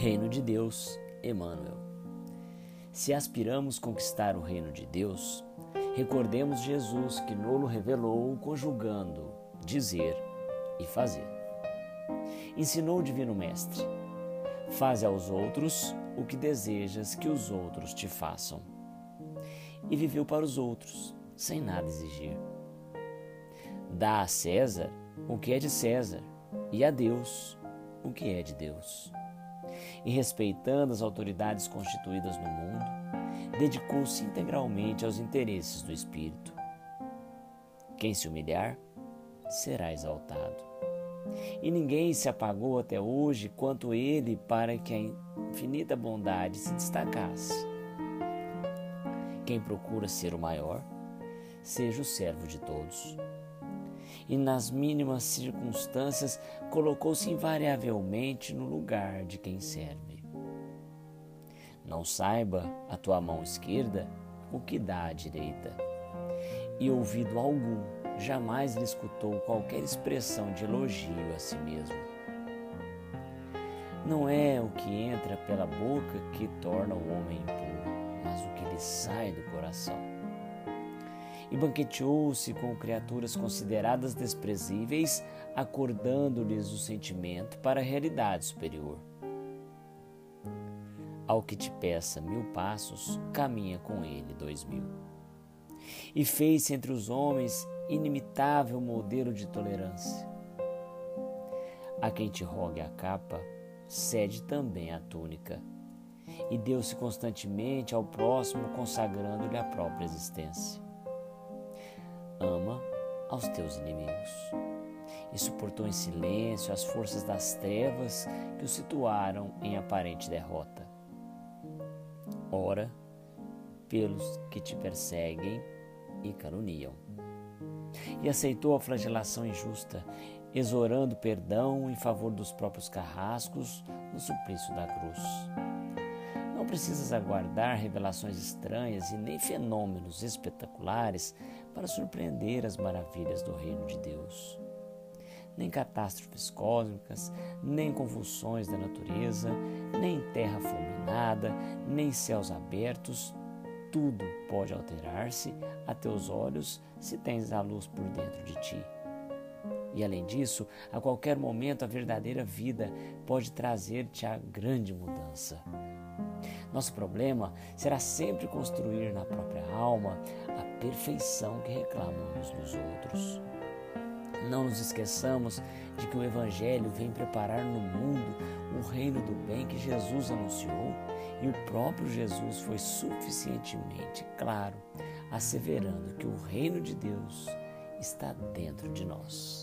Reino de Deus, Emmanuel. Se aspiramos conquistar o reino de Deus, recordemos Jesus que nolo revelou conjugando dizer e fazer. Ensinou o Divino Mestre: Faze aos outros o que desejas que os outros te façam. E viveu para os outros, sem nada exigir. Dá a César o que é de César, e a Deus o que é de Deus. E respeitando as autoridades constituídas no mundo, dedicou-se integralmente aos interesses do Espírito. Quem se humilhar será exaltado. E ninguém se apagou até hoje quanto ele para que a infinita bondade se destacasse. Quem procura ser o maior, seja o servo de todos. E nas mínimas circunstâncias colocou-se invariavelmente no lugar de quem serve. Não saiba a tua mão esquerda o que dá à direita, e ouvido algum jamais lhe escutou qualquer expressão de elogio a si mesmo. Não é o que entra pela boca que torna o homem impuro, mas o que lhe sai do coração. E banqueteou-se com criaturas consideradas desprezíveis, acordando-lhes o sentimento para a realidade superior. Ao que te peça mil passos, caminha com ele dois mil. E fez-se entre os homens inimitável modelo de tolerância. A quem te rogue a capa, cede também a túnica. E deu-se constantemente ao próximo, consagrando-lhe a própria existência. Ama aos teus inimigos. E suportou em silêncio as forças das trevas que o situaram em aparente derrota. Ora, pelos que te perseguem e caluniam e aceitou a flagelação injusta, exorando perdão em favor dos próprios carrascos no suplício da cruz. Precisas aguardar revelações estranhas e nem fenômenos espetaculares para surpreender as maravilhas do reino de Deus. Nem catástrofes cósmicas, nem convulsões da natureza, nem terra fulminada, nem céus abertos, tudo pode alterar-se a teus olhos se tens a luz por dentro de ti. E além disso, a qualquer momento a verdadeira vida pode trazer-te a grande mudança. Nosso problema será sempre construir na própria alma a perfeição que reclamamos nos outros. Não nos esqueçamos de que o Evangelho vem preparar no mundo o reino do bem que Jesus anunciou e o próprio Jesus foi suficientemente claro, asseverando que o reino de Deus está dentro de nós.